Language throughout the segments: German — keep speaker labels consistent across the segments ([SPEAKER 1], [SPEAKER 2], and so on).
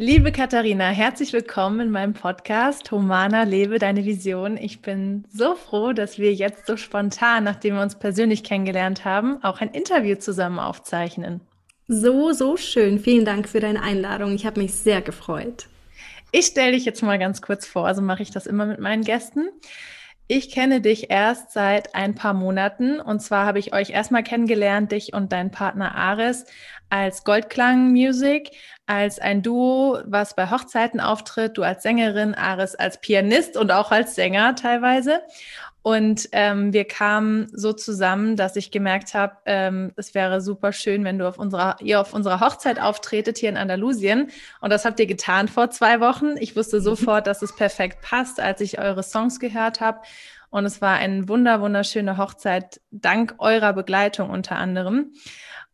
[SPEAKER 1] Liebe Katharina, herzlich willkommen in meinem Podcast Humana Lebe deine Vision. Ich bin so froh, dass wir jetzt so spontan, nachdem wir uns persönlich kennengelernt haben, auch ein Interview zusammen aufzeichnen.
[SPEAKER 2] So, so schön. Vielen Dank für deine Einladung. Ich habe mich sehr gefreut.
[SPEAKER 1] Ich stelle dich jetzt mal ganz kurz vor, so mache ich das immer mit meinen Gästen. Ich kenne dich erst seit ein paar Monaten und zwar habe ich euch erstmal kennengelernt, dich und deinen Partner Ares als Goldklang Music, als ein Duo, was bei Hochzeiten auftritt, du als Sängerin, Ares als Pianist und auch als Sänger teilweise. Und ähm, wir kamen so zusammen, dass ich gemerkt habe, ähm, es wäre super schön, wenn du auf unserer, ihr auf unserer Hochzeit auftretet hier in Andalusien. Und das habt ihr getan vor zwei Wochen. Ich wusste mhm. sofort, dass es perfekt passt, als ich eure Songs gehört habe. Und es war eine wunder, wunderschöne Hochzeit, dank eurer Begleitung unter anderem.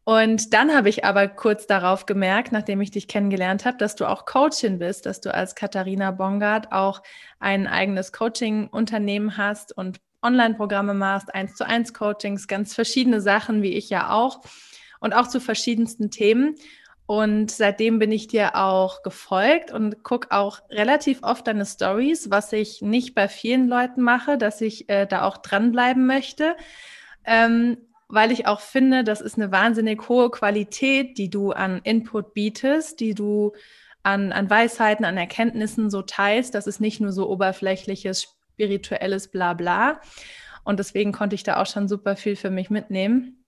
[SPEAKER 1] Und dann habe ich aber kurz darauf gemerkt, nachdem ich dich kennengelernt habe, dass du auch Coachin bist, dass du als Katharina Bongard auch ein eigenes Coaching-Unternehmen hast und Online-Programme machst, eins zu eins Coachings, ganz verschiedene Sachen, wie ich ja auch, und auch zu verschiedensten Themen. Und seitdem bin ich dir auch gefolgt und gucke auch relativ oft deine Stories, was ich nicht bei vielen Leuten mache, dass ich äh, da auch dranbleiben möchte. Ähm, weil ich auch finde, das ist eine wahnsinnig hohe Qualität, die du an Input bietest, die du an, an Weisheiten, an Erkenntnissen so teilst. Das ist nicht nur so oberflächliches, spirituelles Blabla. Und deswegen konnte ich da auch schon super viel für mich mitnehmen.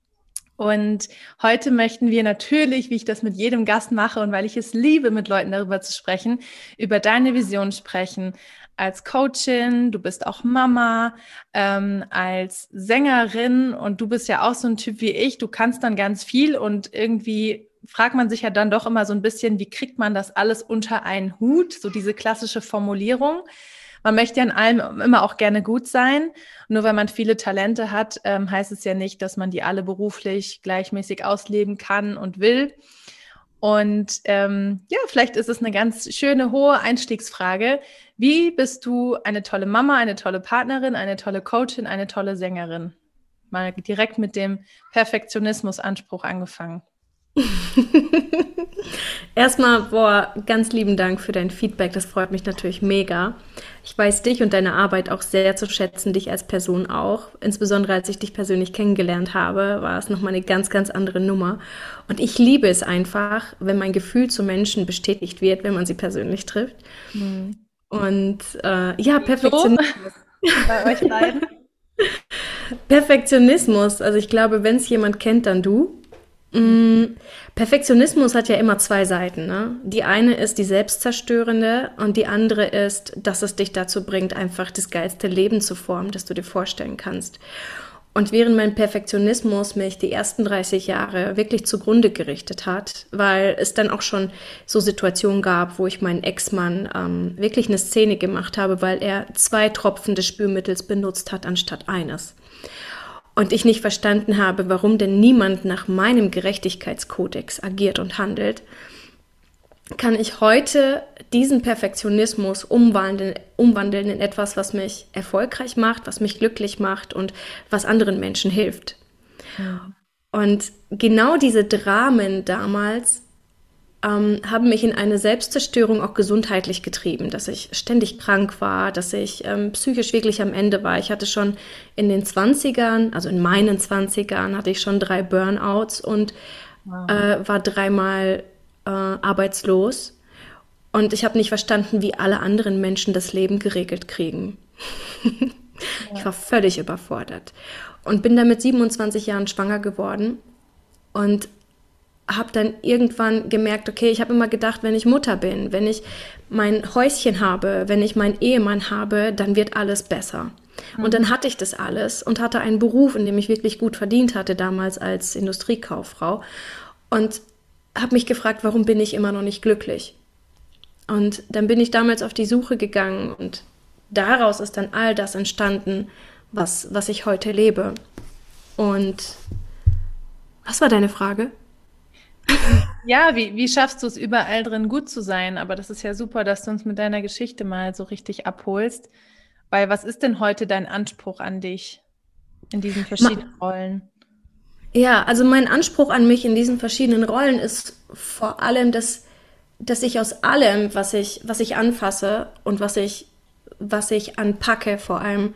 [SPEAKER 1] Und heute möchten wir natürlich, wie ich das mit jedem Gast mache und weil ich es liebe, mit Leuten darüber zu sprechen, über deine Vision sprechen, als Coachin, du bist auch Mama, ähm, als Sängerin und du bist ja auch so ein Typ wie ich. Du kannst dann ganz viel und irgendwie fragt man sich ja dann doch immer so ein bisschen, wie kriegt man das alles unter einen Hut? So diese klassische Formulierung. Man möchte ja in allem immer auch gerne gut sein. Nur weil man viele Talente hat, ähm, heißt es ja nicht, dass man die alle beruflich gleichmäßig ausleben kann und will. Und ähm, ja, vielleicht ist es eine ganz schöne, hohe Einstiegsfrage. Wie bist du eine tolle Mama, eine tolle Partnerin, eine tolle Coachin, eine tolle Sängerin? Mal direkt mit dem Perfektionismusanspruch angefangen.
[SPEAKER 2] Erstmal, boah, ganz lieben Dank für dein Feedback. Das freut mich natürlich mega. Ich weiß dich und deine Arbeit auch sehr zu schätzen, dich als Person auch. Insbesondere als ich dich persönlich kennengelernt habe, war es nochmal eine ganz, ganz andere Nummer. Und ich liebe es einfach, wenn mein Gefühl zu Menschen bestätigt wird, wenn man sie persönlich trifft. Mhm. Und äh, ja, Perfektionismus. Bei euch beiden? Perfektionismus. Also ich glaube, wenn es jemand kennt, dann du. Mm, Perfektionismus hat ja immer zwei Seiten. Ne? Die eine ist die selbstzerstörende und die andere ist, dass es dich dazu bringt, einfach das geilste Leben zu formen, das du dir vorstellen kannst. Und während mein Perfektionismus mich die ersten 30 Jahre wirklich zugrunde gerichtet hat, weil es dann auch schon so Situationen gab, wo ich meinen Ex-Mann ähm, wirklich eine Szene gemacht habe, weil er zwei Tropfen des Spülmittels benutzt hat anstatt eines und ich nicht verstanden habe, warum denn niemand nach meinem Gerechtigkeitskodex agiert und handelt, kann ich heute diesen Perfektionismus umwandeln, umwandeln in etwas, was mich erfolgreich macht, was mich glücklich macht und was anderen Menschen hilft. Ja. Und genau diese Dramen damals ähm, haben mich in eine Selbstzerstörung auch gesundheitlich getrieben, dass ich ständig krank war, dass ich ähm, psychisch wirklich am Ende war. Ich hatte schon in den 20ern, also in meinen 20ern, hatte ich schon drei Burnouts und wow. äh, war dreimal äh, arbeitslos. Und ich habe nicht verstanden, wie alle anderen Menschen das Leben geregelt kriegen. ich war völlig überfordert und bin dann mit 27 Jahren schwanger geworden und habe dann irgendwann gemerkt, okay, ich habe immer gedacht, wenn ich Mutter bin, wenn ich mein Häuschen habe, wenn ich meinen Ehemann habe, dann wird alles besser. Mhm. Und dann hatte ich das alles und hatte einen Beruf, in dem ich wirklich gut verdient hatte, damals als Industriekauffrau. Und habe mich gefragt, warum bin ich immer noch nicht glücklich? Und dann bin ich damals auf die Suche gegangen und daraus ist dann all das entstanden, was, was ich heute lebe. Und was war deine Frage?
[SPEAKER 1] Ja, wie, wie schaffst du es überall drin gut zu sein? Aber das ist ja super, dass du uns mit deiner Geschichte mal so richtig abholst. Weil was ist denn heute dein Anspruch an dich in diesen verschiedenen Rollen?
[SPEAKER 2] Ja, also mein Anspruch an mich in diesen verschiedenen Rollen ist vor allem, dass, dass ich aus allem, was ich, was ich anfasse und was ich, was ich anpacke, vor allem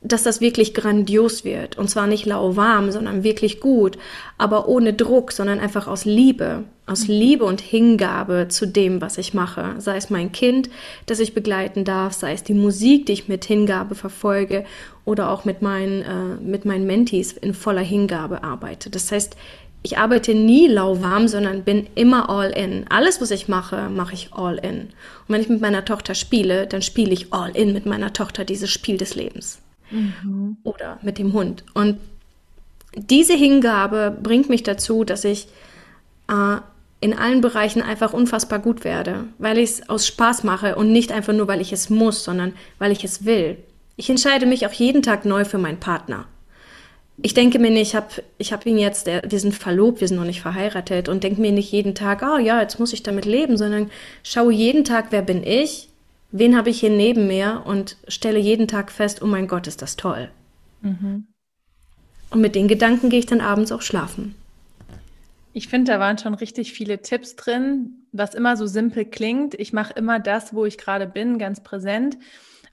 [SPEAKER 2] dass das wirklich grandios wird. Und zwar nicht lauwarm, sondern wirklich gut, aber ohne Druck, sondern einfach aus Liebe. Aus Liebe und Hingabe zu dem, was ich mache. Sei es mein Kind, das ich begleiten darf, sei es die Musik, die ich mit Hingabe verfolge oder auch mit meinen, äh, mit meinen Mentees in voller Hingabe arbeite. Das heißt, ich arbeite nie lauwarm, sondern bin immer all in. Alles, was ich mache, mache ich all in. Und wenn ich mit meiner Tochter spiele, dann spiele ich all in mit meiner Tochter dieses Spiel des Lebens mhm. oder mit dem Hund. Und diese Hingabe bringt mich dazu, dass ich äh, in allen Bereichen einfach unfassbar gut werde, weil ich es aus Spaß mache und nicht einfach nur, weil ich es muss, sondern weil ich es will. Ich entscheide mich auch jeden Tag neu für meinen Partner. Ich denke mir nicht, ich habe ich hab ihn jetzt, der, wir sind verlobt, wir sind noch nicht verheiratet und denke mir nicht jeden Tag, oh ja, jetzt muss ich damit leben, sondern schaue jeden Tag, wer bin ich, wen habe ich hier neben mir und stelle jeden Tag fest, oh mein Gott, ist das toll. Mhm. Und mit den Gedanken gehe ich dann abends auch schlafen.
[SPEAKER 1] Ich finde, da waren schon richtig viele Tipps drin, was immer so simpel klingt. Ich mache immer das, wo ich gerade bin, ganz präsent.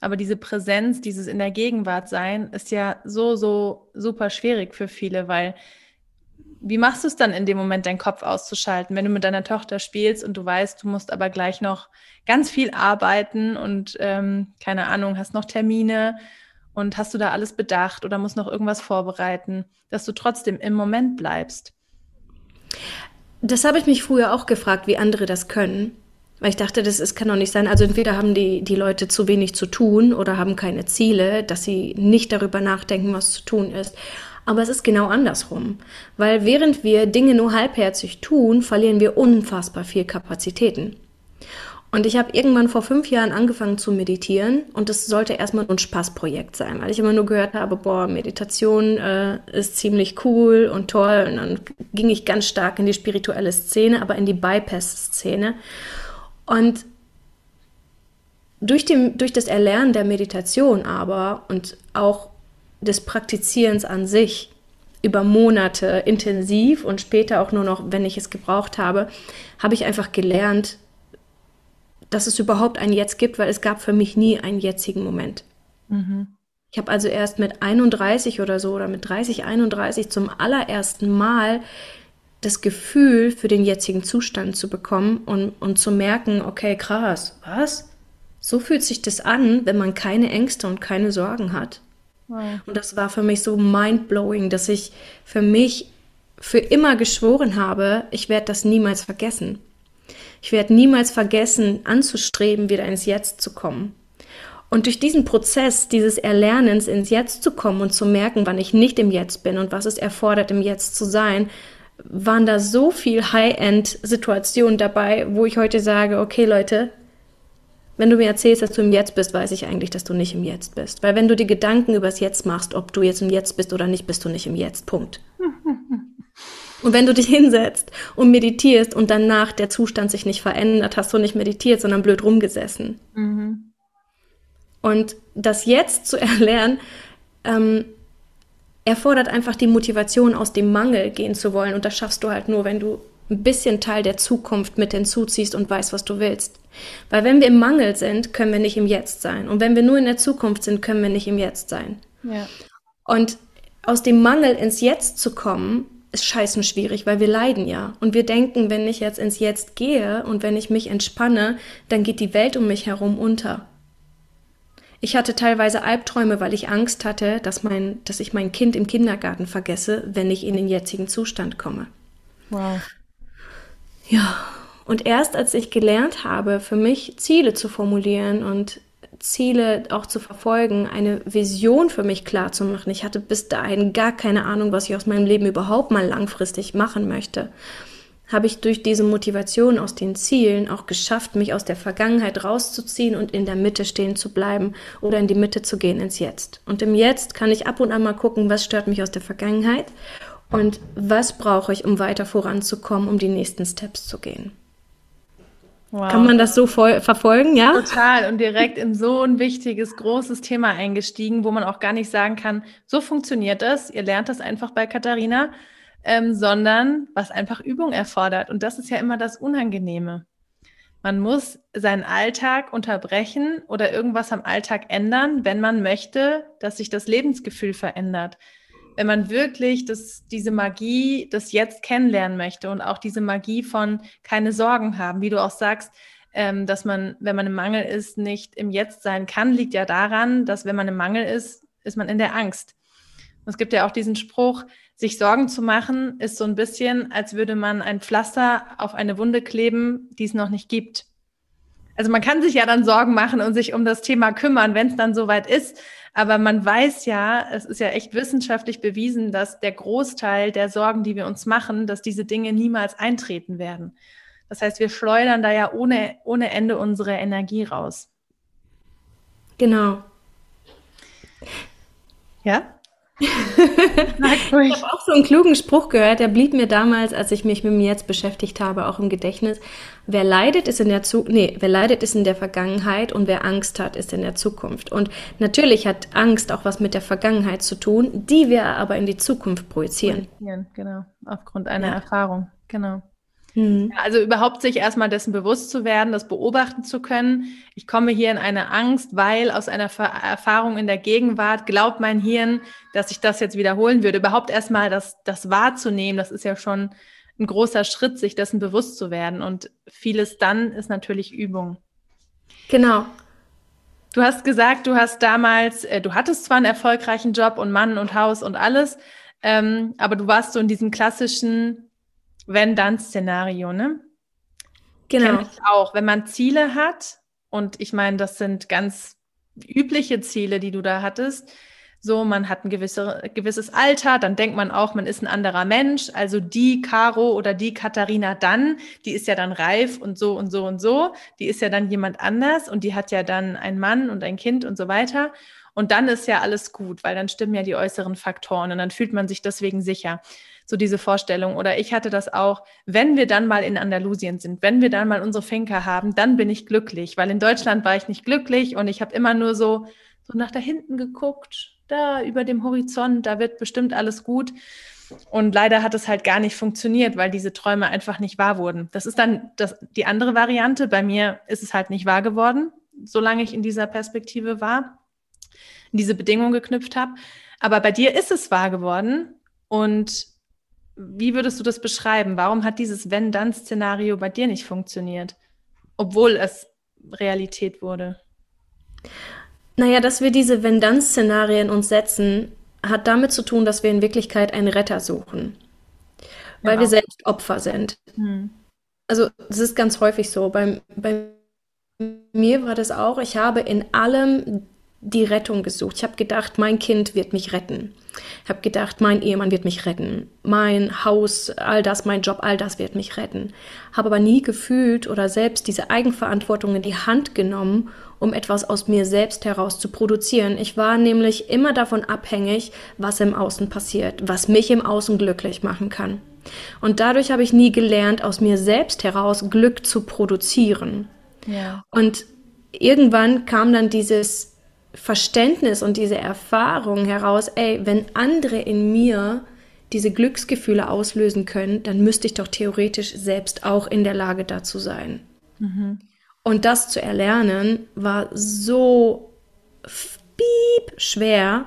[SPEAKER 1] Aber diese Präsenz, dieses in der Gegenwart sein, ist ja so, so super schwierig für viele, weil wie machst du es dann in dem Moment, deinen Kopf auszuschalten, wenn du mit deiner Tochter spielst und du weißt, du musst aber gleich noch ganz viel arbeiten und ähm, keine Ahnung, hast noch Termine und hast du da alles bedacht oder musst noch irgendwas vorbereiten, dass du trotzdem im Moment bleibst?
[SPEAKER 2] Das habe ich mich früher auch gefragt, wie andere das können. Weil ich dachte, das ist, kann doch nicht sein. Also entweder haben die, die Leute zu wenig zu tun oder haben keine Ziele, dass sie nicht darüber nachdenken, was zu tun ist. Aber es ist genau andersrum. Weil während wir Dinge nur halbherzig tun, verlieren wir unfassbar viel Kapazitäten. Und ich habe irgendwann vor fünf Jahren angefangen zu meditieren und das sollte erstmal ein Spaßprojekt sein, weil ich immer nur gehört habe, boah, Meditation äh, ist ziemlich cool und toll. Und dann ging ich ganz stark in die spirituelle Szene, aber in die Bypass-Szene. Und durch, dem, durch das Erlernen der Meditation aber und auch des Praktizierens an sich über Monate intensiv und später auch nur noch, wenn ich es gebraucht habe, habe ich einfach gelernt, dass es überhaupt ein Jetzt gibt, weil es gab für mich nie einen jetzigen Moment. Mhm. Ich habe also erst mit 31 oder so oder mit 30, 31 zum allerersten Mal das Gefühl für den jetzigen Zustand zu bekommen und, und zu merken, okay, krass, was? So fühlt sich das an, wenn man keine Ängste und keine Sorgen hat. Und das war für mich so mindblowing, dass ich für mich für immer geschworen habe, ich werde das niemals vergessen. Ich werde niemals vergessen, anzustreben, wieder ins Jetzt zu kommen. Und durch diesen Prozess dieses Erlernens ins Jetzt zu kommen und zu merken, wann ich nicht im Jetzt bin und was es erfordert, im Jetzt zu sein, waren da so viel High-End-Situationen dabei, wo ich heute sage, okay Leute, wenn du mir erzählst, dass du im Jetzt bist, weiß ich eigentlich, dass du nicht im Jetzt bist. Weil wenn du dir Gedanken übers Jetzt machst, ob du jetzt im Jetzt bist oder nicht, bist du nicht im Jetzt. Punkt. Und wenn du dich hinsetzt und meditierst und danach der Zustand sich nicht verändert, hast du nicht meditiert, sondern blöd rumgesessen. Mhm. Und das Jetzt zu erlernen, ähm, erfordert einfach die Motivation, aus dem Mangel gehen zu wollen. Und das schaffst du halt nur, wenn du ein bisschen Teil der Zukunft mit hinzuziehst und weißt, was du willst. Weil wenn wir im Mangel sind, können wir nicht im Jetzt sein. Und wenn wir nur in der Zukunft sind, können wir nicht im Jetzt sein. Ja. Und aus dem Mangel ins Jetzt zu kommen, ist scheißen schwierig, weil wir leiden ja. Und wir denken, wenn ich jetzt ins Jetzt gehe und wenn ich mich entspanne, dann geht die Welt um mich herum unter. Ich hatte teilweise Albträume, weil ich Angst hatte, dass, mein, dass ich mein Kind im Kindergarten vergesse, wenn ich in den jetzigen Zustand komme. Wow. Ja, und erst als ich gelernt habe, für mich Ziele zu formulieren und Ziele auch zu verfolgen, eine Vision für mich klar zu machen. Ich hatte bis dahin gar keine Ahnung, was ich aus meinem Leben überhaupt mal langfristig machen möchte. Habe ich durch diese Motivation aus den Zielen auch geschafft, mich aus der Vergangenheit rauszuziehen und in der Mitte stehen zu bleiben oder in die Mitte zu gehen ins Jetzt. Und im Jetzt kann ich ab und an mal gucken, was stört mich aus der Vergangenheit und was brauche ich, um weiter voranzukommen, um die nächsten Steps zu gehen. Wow. Kann man das so verfolgen, ja?
[SPEAKER 1] Total. Und direkt in so ein wichtiges, großes Thema eingestiegen, wo man auch gar nicht sagen kann, so funktioniert das. Ihr lernt das einfach bei Katharina, ähm, sondern was einfach Übung erfordert. Und das ist ja immer das Unangenehme. Man muss seinen Alltag unterbrechen oder irgendwas am Alltag ändern, wenn man möchte, dass sich das Lebensgefühl verändert wenn man wirklich das, diese Magie des Jetzt kennenlernen möchte und auch diese Magie von keine Sorgen haben, wie du auch sagst, ähm, dass man, wenn man im Mangel ist, nicht im Jetzt sein kann, liegt ja daran, dass wenn man im Mangel ist, ist man in der Angst. Und es gibt ja auch diesen Spruch, sich Sorgen zu machen, ist so ein bisschen, als würde man ein Pflaster auf eine Wunde kleben, die es noch nicht gibt. Also man kann sich ja dann Sorgen machen und sich um das Thema kümmern, wenn es dann soweit ist. Aber man weiß ja, es ist ja echt wissenschaftlich bewiesen, dass der Großteil der Sorgen, die wir uns machen, dass diese Dinge niemals eintreten werden. Das heißt, wir schleudern da ja ohne, ohne Ende unsere Energie raus.
[SPEAKER 2] Genau.
[SPEAKER 1] Ja?
[SPEAKER 2] ich habe auch so einen klugen Spruch gehört, der blieb mir damals, als ich mich mit mir jetzt beschäftigt habe, auch im Gedächtnis. Wer leidet, ist in der Zu nee, wer leidet, ist in der Vergangenheit und wer Angst hat, ist in der Zukunft. Und natürlich hat Angst auch was mit der Vergangenheit zu tun, die wir aber in die Zukunft projizieren.
[SPEAKER 1] Genau, aufgrund einer ja. Erfahrung, genau. Mhm. Also überhaupt sich erstmal dessen bewusst zu werden, das beobachten zu können. Ich komme hier in eine Angst, weil aus einer Erfahrung in der Gegenwart glaubt mein Hirn, dass ich das jetzt wiederholen würde. Überhaupt erstmal das, das wahrzunehmen, das ist ja schon ein großer Schritt, sich dessen bewusst zu werden. Und vieles dann ist natürlich Übung.
[SPEAKER 2] Genau.
[SPEAKER 1] Du hast gesagt, du hast damals, äh, du hattest zwar einen erfolgreichen Job und Mann und Haus und alles, ähm, aber du warst so in diesem klassischen wenn-dann-Szenario, ne?
[SPEAKER 2] Genau.
[SPEAKER 1] ich auch. Wenn man Ziele hat, und ich meine, das sind ganz übliche Ziele, die du da hattest, so, man hat ein gewisse, gewisses Alter, dann denkt man auch, man ist ein anderer Mensch. Also die Caro oder die Katharina dann, die ist ja dann reif und so und so und so. Die ist ja dann jemand anders und die hat ja dann einen Mann und ein Kind und so weiter. Und dann ist ja alles gut, weil dann stimmen ja die äußeren Faktoren und dann fühlt man sich deswegen sicher so diese Vorstellung. Oder ich hatte das auch, wenn wir dann mal in Andalusien sind, wenn wir dann mal unsere Finca haben, dann bin ich glücklich, weil in Deutschland war ich nicht glücklich und ich habe immer nur so, so nach da hinten geguckt, da über dem Horizont, da wird bestimmt alles gut. Und leider hat es halt gar nicht funktioniert, weil diese Träume einfach nicht wahr wurden. Das ist dann das, die andere Variante. Bei mir ist es halt nicht wahr geworden, solange ich in dieser Perspektive war, in diese Bedingungen geknüpft habe. Aber bei dir ist es wahr geworden. Und wie würdest du das beschreiben? Warum hat dieses Wenn-Dann-Szenario bei dir nicht funktioniert, obwohl es Realität wurde?
[SPEAKER 2] Naja, dass wir diese Wenn-Dann-Szenarien uns setzen, hat damit zu tun, dass wir in Wirklichkeit einen Retter suchen. Weil ja. wir selbst Opfer sind. Hm. Also, das ist ganz häufig so. Bei, bei mir war das auch, ich habe in allem die Rettung gesucht. Ich habe gedacht, mein Kind wird mich retten. Ich habe gedacht, mein Ehemann wird mich retten. Mein Haus, all das, mein Job, all das wird mich retten. Habe aber nie gefühlt oder selbst diese Eigenverantwortung in die Hand genommen, um etwas aus mir selbst heraus zu produzieren. Ich war nämlich immer davon abhängig, was im Außen passiert, was mich im Außen glücklich machen kann. Und dadurch habe ich nie gelernt, aus mir selbst heraus Glück zu produzieren. Ja. Und irgendwann kam dann dieses Verständnis und diese Erfahrung heraus, ey, wenn andere in mir diese Glücksgefühle auslösen können, dann müsste ich doch theoretisch selbst auch in der Lage dazu sein. Mhm. Und das zu erlernen war so piep schwer,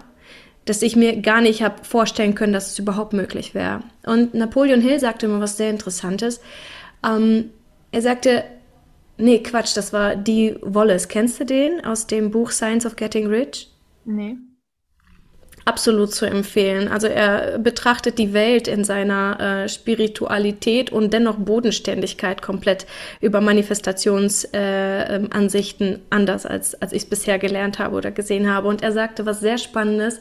[SPEAKER 2] dass ich mir gar nicht habe vorstellen können, dass es überhaupt möglich wäre. Und Napoleon Hill sagte immer was sehr Interessantes. Ähm, er sagte, Nee, Quatsch, das war die Wallace. Kennst du den aus dem Buch Science of Getting Rich?
[SPEAKER 1] Nee.
[SPEAKER 2] absolut zu empfehlen. Also er betrachtet die Welt in seiner äh, Spiritualität und dennoch Bodenständigkeit komplett über Manifestationsansichten äh, anders, als, als ich es bisher gelernt habe oder gesehen habe. Und er sagte was sehr Spannendes.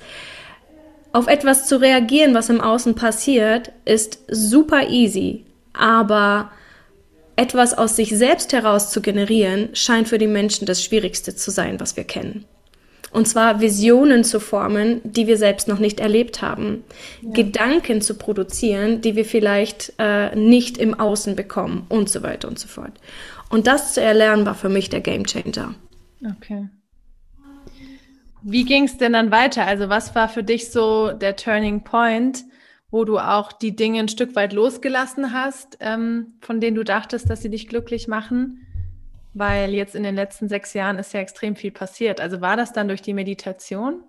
[SPEAKER 2] Auf etwas zu reagieren, was im Außen passiert, ist super easy, aber etwas aus sich selbst heraus zu generieren, scheint für die Menschen das Schwierigste zu sein, was wir kennen. Und zwar Visionen zu formen, die wir selbst noch nicht erlebt haben. Ja. Gedanken zu produzieren, die wir vielleicht äh, nicht im Außen bekommen und so weiter und so fort. Und das zu erlernen war für mich der Game Changer.
[SPEAKER 1] Okay. Wie ging es denn dann weiter? Also was war für dich so der Turning Point, wo du auch die Dinge ein Stück weit losgelassen hast, ähm, von denen du dachtest, dass sie dich glücklich machen? Weil jetzt in den letzten sechs Jahren ist ja extrem viel passiert. Also war das dann durch die Meditation?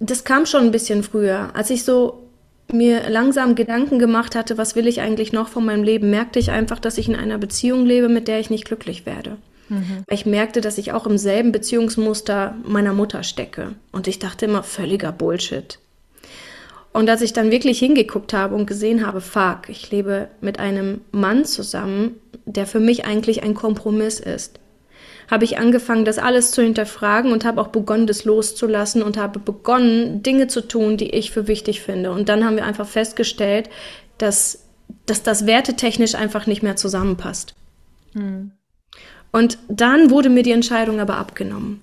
[SPEAKER 2] Das kam schon ein bisschen früher. Als ich so mir langsam Gedanken gemacht hatte, was will ich eigentlich noch von meinem Leben, merkte ich einfach, dass ich in einer Beziehung lebe, mit der ich nicht glücklich werde. Mhm. Ich merkte, dass ich auch im selben Beziehungsmuster meiner Mutter stecke. Und ich dachte immer, völliger Bullshit. Und als ich dann wirklich hingeguckt habe und gesehen habe, fuck, ich lebe mit einem Mann zusammen, der für mich eigentlich ein Kompromiss ist, habe ich angefangen, das alles zu hinterfragen und habe auch begonnen, das loszulassen und habe begonnen, Dinge zu tun, die ich für wichtig finde. Und dann haben wir einfach festgestellt, dass, dass das wertetechnisch einfach nicht mehr zusammenpasst. Mhm. Und dann wurde mir die Entscheidung aber abgenommen.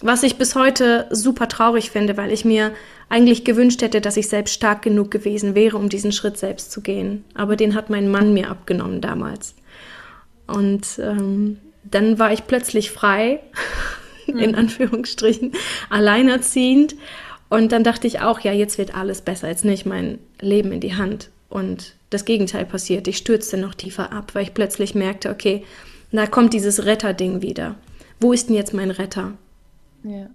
[SPEAKER 2] Was ich bis heute super traurig finde, weil ich mir eigentlich gewünscht hätte, dass ich selbst stark genug gewesen wäre, um diesen Schritt selbst zu gehen. Aber den hat mein Mann mir abgenommen damals. Und ähm, dann war ich plötzlich frei, in Anführungsstrichen, alleinerziehend. Und dann dachte ich auch, ja, jetzt wird alles besser. Jetzt nehme ich mein Leben in die Hand. Und das Gegenteil passiert. Ich stürzte noch tiefer ab, weil ich plötzlich merkte, okay, da kommt dieses Retterding wieder. Wo ist denn jetzt mein Retter? Ja.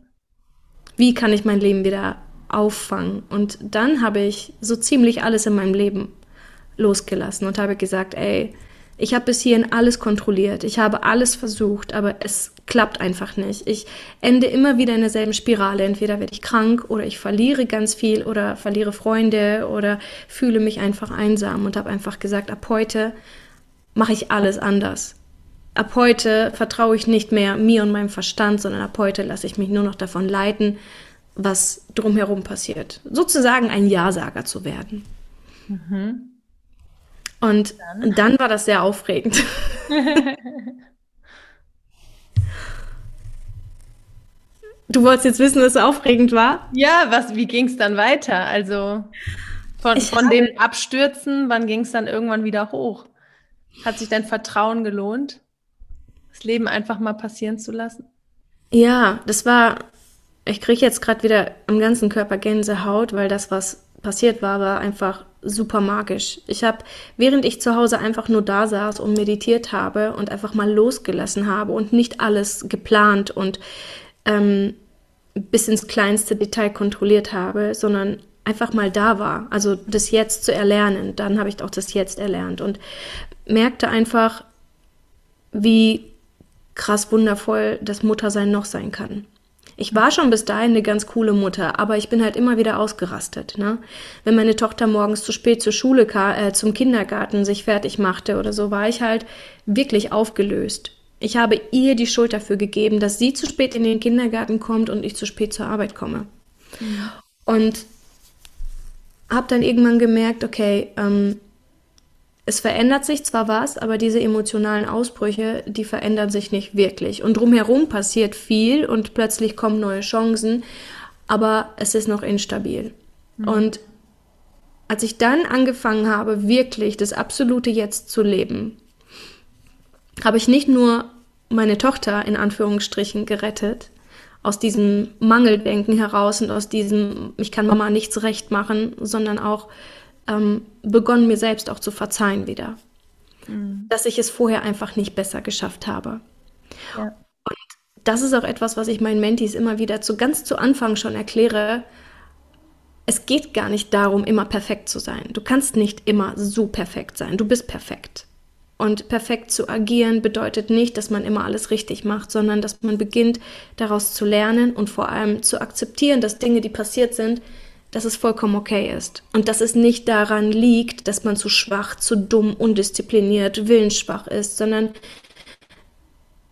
[SPEAKER 2] Wie kann ich mein Leben wieder auffangen? Und dann habe ich so ziemlich alles in meinem Leben losgelassen und habe gesagt, ey, ich habe bis hierhin alles kontrolliert, ich habe alles versucht, aber es klappt einfach nicht. Ich ende immer wieder in derselben Spirale. Entweder werde ich krank oder ich verliere ganz viel oder verliere Freunde oder fühle mich einfach einsam und habe einfach gesagt, ab heute mache ich alles anders ab heute vertraue ich nicht mehr mir und meinem Verstand, sondern ab heute lasse ich mich nur noch davon leiten, was drumherum passiert. Sozusagen ein Ja-Sager zu werden. Mhm. Und dann. dann war das sehr aufregend. Du wolltest jetzt wissen, was aufregend war?
[SPEAKER 1] Ja, was, wie ging es dann weiter? Also von, von dem Abstürzen, wann ging es dann irgendwann wieder hoch? Hat sich dein Vertrauen gelohnt? Das Leben einfach mal passieren zu lassen?
[SPEAKER 2] Ja, das war, ich kriege jetzt gerade wieder am ganzen Körper Gänsehaut, weil das, was passiert war, war einfach super magisch. Ich habe, während ich zu Hause einfach nur da saß und meditiert habe und einfach mal losgelassen habe und nicht alles geplant und ähm, bis ins kleinste Detail kontrolliert habe, sondern einfach mal da war. Also das Jetzt zu erlernen. Dann habe ich auch das Jetzt erlernt und merkte einfach, wie krass wundervoll das Muttersein noch sein kann. Ich war schon bis dahin eine ganz coole Mutter, aber ich bin halt immer wieder ausgerastet. Ne? Wenn meine Tochter morgens zu spät zur Schule, äh, zum Kindergarten sich fertig machte oder so, war ich halt wirklich aufgelöst. Ich habe ihr die Schuld dafür gegeben, dass sie zu spät in den Kindergarten kommt und ich zu spät zur Arbeit komme. Mhm. Und habe dann irgendwann gemerkt, okay, ähm, es verändert sich zwar was, aber diese emotionalen Ausbrüche, die verändern sich nicht wirklich. Und drumherum passiert viel und plötzlich kommen neue Chancen, aber es ist noch instabil. Mhm. Und als ich dann angefangen habe, wirklich das absolute Jetzt zu leben, habe ich nicht nur meine Tochter in Anführungsstrichen gerettet, aus diesem Mangeldenken heraus und aus diesem, ich kann Mama nichts recht machen, sondern auch ähm, begonnen, mir selbst auch zu verzeihen wieder. Mhm. Dass ich es vorher einfach nicht besser geschafft habe. Ja. Und das ist auch etwas, was ich meinen Mentees immer wieder zu ganz zu Anfang schon erkläre. Es geht gar nicht darum, immer perfekt zu sein. Du kannst nicht immer so perfekt sein. Du bist perfekt. Und perfekt zu agieren bedeutet nicht, dass man immer alles richtig macht, sondern dass man beginnt, daraus zu lernen und vor allem zu akzeptieren, dass Dinge, die passiert sind, dass es vollkommen okay ist. Und dass es nicht daran liegt, dass man zu schwach, zu dumm, undiszipliniert, willensschwach ist, sondern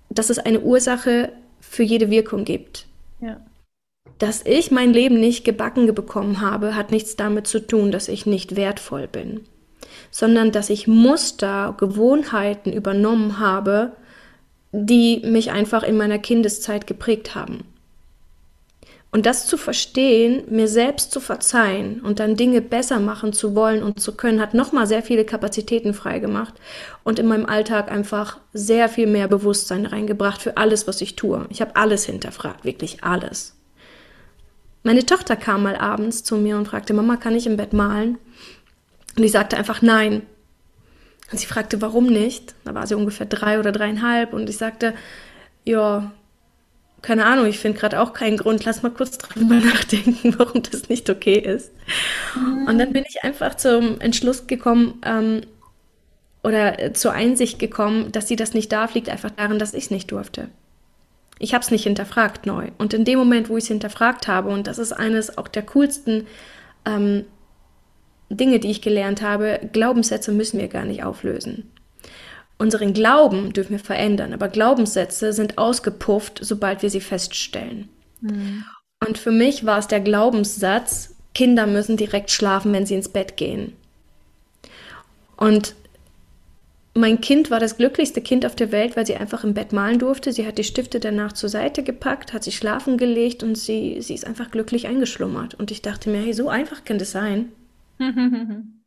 [SPEAKER 2] dass es eine Ursache für jede Wirkung gibt. Ja. Dass ich mein Leben nicht gebacken bekommen habe, hat nichts damit zu tun, dass ich nicht wertvoll bin sondern dass ich Muster, Gewohnheiten übernommen habe, die mich einfach in meiner Kindeszeit geprägt haben. Und das zu verstehen, mir selbst zu verzeihen und dann Dinge besser machen zu wollen und zu können, hat nochmal sehr viele Kapazitäten freigemacht und in meinem Alltag einfach sehr viel mehr Bewusstsein reingebracht für alles, was ich tue. Ich habe alles hinterfragt, wirklich alles. Meine Tochter kam mal abends zu mir und fragte, Mama, kann ich im Bett malen? Und ich sagte einfach nein. Und sie fragte, warum nicht? Da war sie ungefähr drei oder dreieinhalb und ich sagte, ja, keine Ahnung, ich finde gerade auch keinen Grund, lass mal kurz drüber nachdenken, warum das nicht okay ist. Und dann bin ich einfach zum Entschluss gekommen ähm, oder äh, zur Einsicht gekommen, dass sie das nicht darf, liegt einfach daran, dass ich es nicht durfte. Ich habe es nicht hinterfragt neu. Und in dem Moment, wo ich es hinterfragt habe, und das ist eines auch der coolsten ähm, Dinge, die ich gelernt habe, Glaubenssätze müssen wir gar nicht auflösen. Unseren Glauben dürfen wir verändern, aber Glaubenssätze sind ausgepufft, sobald wir sie feststellen. Mhm. Und für mich war es der Glaubenssatz, Kinder müssen direkt schlafen, wenn sie ins Bett gehen. Und mein Kind war das glücklichste Kind auf der Welt, weil sie einfach im Bett malen durfte. Sie hat die Stifte danach zur Seite gepackt, hat sich schlafen gelegt und sie, sie ist einfach glücklich eingeschlummert. Und ich dachte mir, hey, so einfach kann das sein.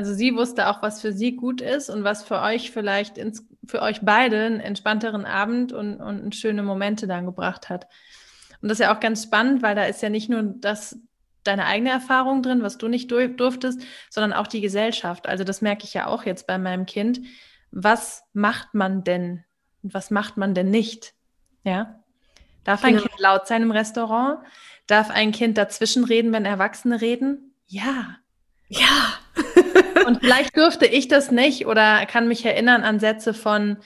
[SPEAKER 1] Also sie wusste auch, was für sie gut ist und was für euch vielleicht ins, für euch beide einen entspannteren Abend und, und schöne Momente dann gebracht hat. Und das ist ja auch ganz spannend, weil da ist ja nicht nur das deine eigene Erfahrung drin, was du nicht durftest, sondern auch die Gesellschaft. Also das merke ich ja auch jetzt bei meinem Kind. Was macht man denn und was macht man denn nicht? Ja? Darf ein genau. Kind laut sein im Restaurant? Darf ein Kind dazwischen reden, wenn Erwachsene reden? Ja.
[SPEAKER 2] Ja.
[SPEAKER 1] und vielleicht dürfte ich das nicht oder kann mich erinnern an Sätze von,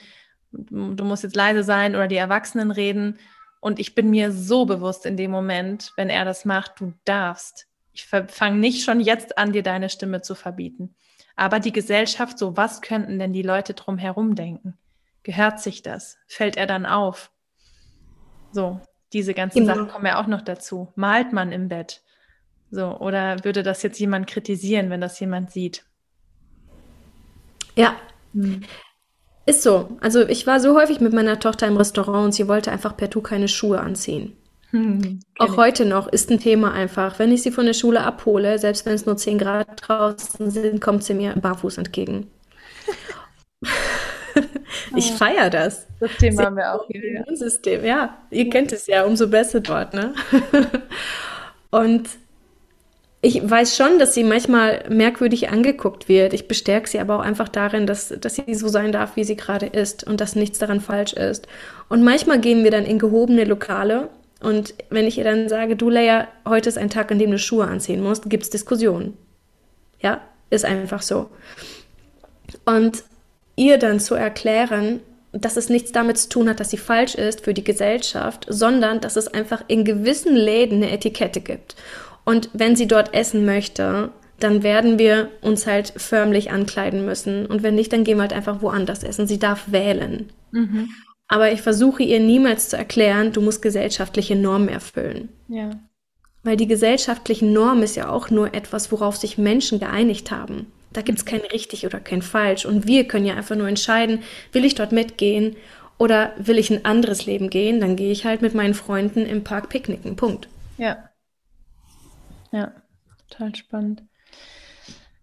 [SPEAKER 1] du musst jetzt leise sein oder die Erwachsenen reden. Und ich bin mir so bewusst in dem Moment, wenn er das macht, du darfst. Ich fange nicht schon jetzt an, dir deine Stimme zu verbieten. Aber die Gesellschaft, so was könnten denn die Leute drumherum denken? Gehört sich das? Fällt er dann auf? So, diese ganzen genau. Sachen kommen ja auch noch dazu. Malt man im Bett? So, oder würde das jetzt jemand kritisieren, wenn das jemand sieht?
[SPEAKER 2] Ja. Hm. Ist so. Also ich war so häufig mit meiner Tochter im Restaurant und sie wollte einfach per Tu keine Schuhe anziehen. Hm, Auch ich. heute noch ist ein Thema einfach. Wenn ich sie von der Schule abhole, selbst wenn es nur 10 Grad draußen sind, kommt sie mir barfuß entgegen. ich ah. feiere das.
[SPEAKER 1] Das Thema sie haben wir auch
[SPEAKER 2] hier. System, ja. Ihr kennt es ja, umso besser dort, ne? und ich weiß schon, dass sie manchmal merkwürdig angeguckt wird. Ich bestärke sie aber auch einfach darin, dass, dass sie so sein darf, wie sie gerade ist und dass nichts daran falsch ist. Und manchmal gehen wir dann in gehobene Lokale und wenn ich ihr dann sage, du Leia, heute ist ein Tag, an dem du Schuhe anziehen musst, gibt es Diskussionen. Ja, ist einfach so. Und ihr dann zu erklären, dass es nichts damit zu tun hat, dass sie falsch ist für die Gesellschaft, sondern dass es einfach in gewissen Läden eine Etikette gibt. Und wenn sie dort essen möchte, dann werden wir uns halt förmlich ankleiden müssen. Und wenn nicht, dann gehen wir halt einfach woanders essen. Sie darf wählen. Mhm. Aber ich versuche ihr niemals zu erklären, du musst gesellschaftliche Normen erfüllen.
[SPEAKER 1] Ja.
[SPEAKER 2] Weil die gesellschaftlichen Normen ist ja auch nur etwas, worauf sich Menschen geeinigt haben. Da gibt es kein richtig oder kein falsch. Und wir können ja einfach nur entscheiden, will ich dort mitgehen oder will ich ein anderes Leben gehen? Dann gehe ich halt mit meinen Freunden im Park picknicken. Punkt.
[SPEAKER 1] Ja. Ja, total spannend.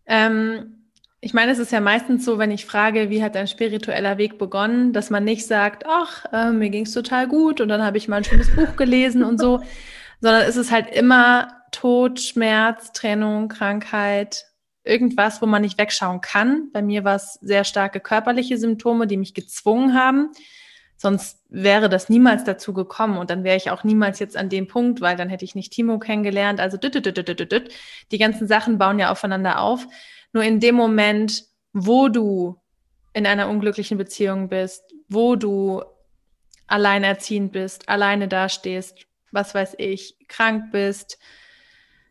[SPEAKER 1] Ähm, ich meine, es ist ja meistens so, wenn ich frage, wie hat dein spiritueller Weg begonnen, dass man nicht sagt, ach, äh, mir ging es total gut und dann habe ich mal ein schönes Buch gelesen und so, sondern es ist halt immer Tod, Schmerz, Trennung, Krankheit, irgendwas, wo man nicht wegschauen kann. Bei mir war es sehr starke körperliche Symptome, die mich gezwungen haben, Sonst wäre das niemals dazu gekommen und dann wäre ich auch niemals jetzt an dem Punkt, weil dann hätte ich nicht Timo kennengelernt. Also die ganzen Sachen bauen ja aufeinander auf. Nur in dem Moment, wo du in einer unglücklichen Beziehung bist, wo du alleinerziehend bist, alleine dastehst, was weiß ich, krank bist,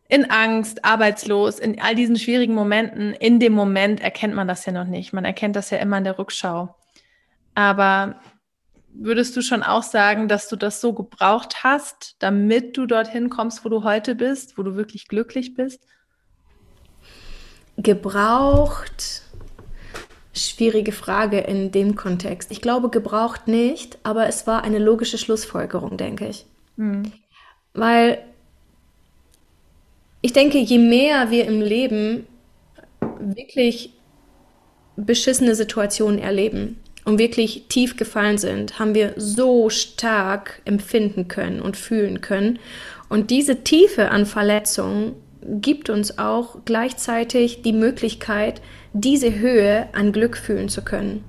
[SPEAKER 1] in Angst, arbeitslos, in all diesen schwierigen Momenten, in dem Moment erkennt man das ja noch nicht. Man erkennt das ja immer in der Rückschau. Aber würdest du schon auch sagen, dass du das so gebraucht hast, damit du dorthin kommst, wo du heute bist, wo du wirklich glücklich bist?
[SPEAKER 2] Gebraucht. Schwierige Frage in dem Kontext. Ich glaube, gebraucht nicht, aber es war eine logische Schlussfolgerung, denke ich. Hm. Weil ich denke, je mehr wir im Leben wirklich beschissene Situationen erleben und wirklich tief gefallen sind, haben wir so stark empfinden können und fühlen können. Und diese Tiefe an Verletzungen gibt uns auch gleichzeitig die Möglichkeit, diese Höhe an Glück fühlen zu können.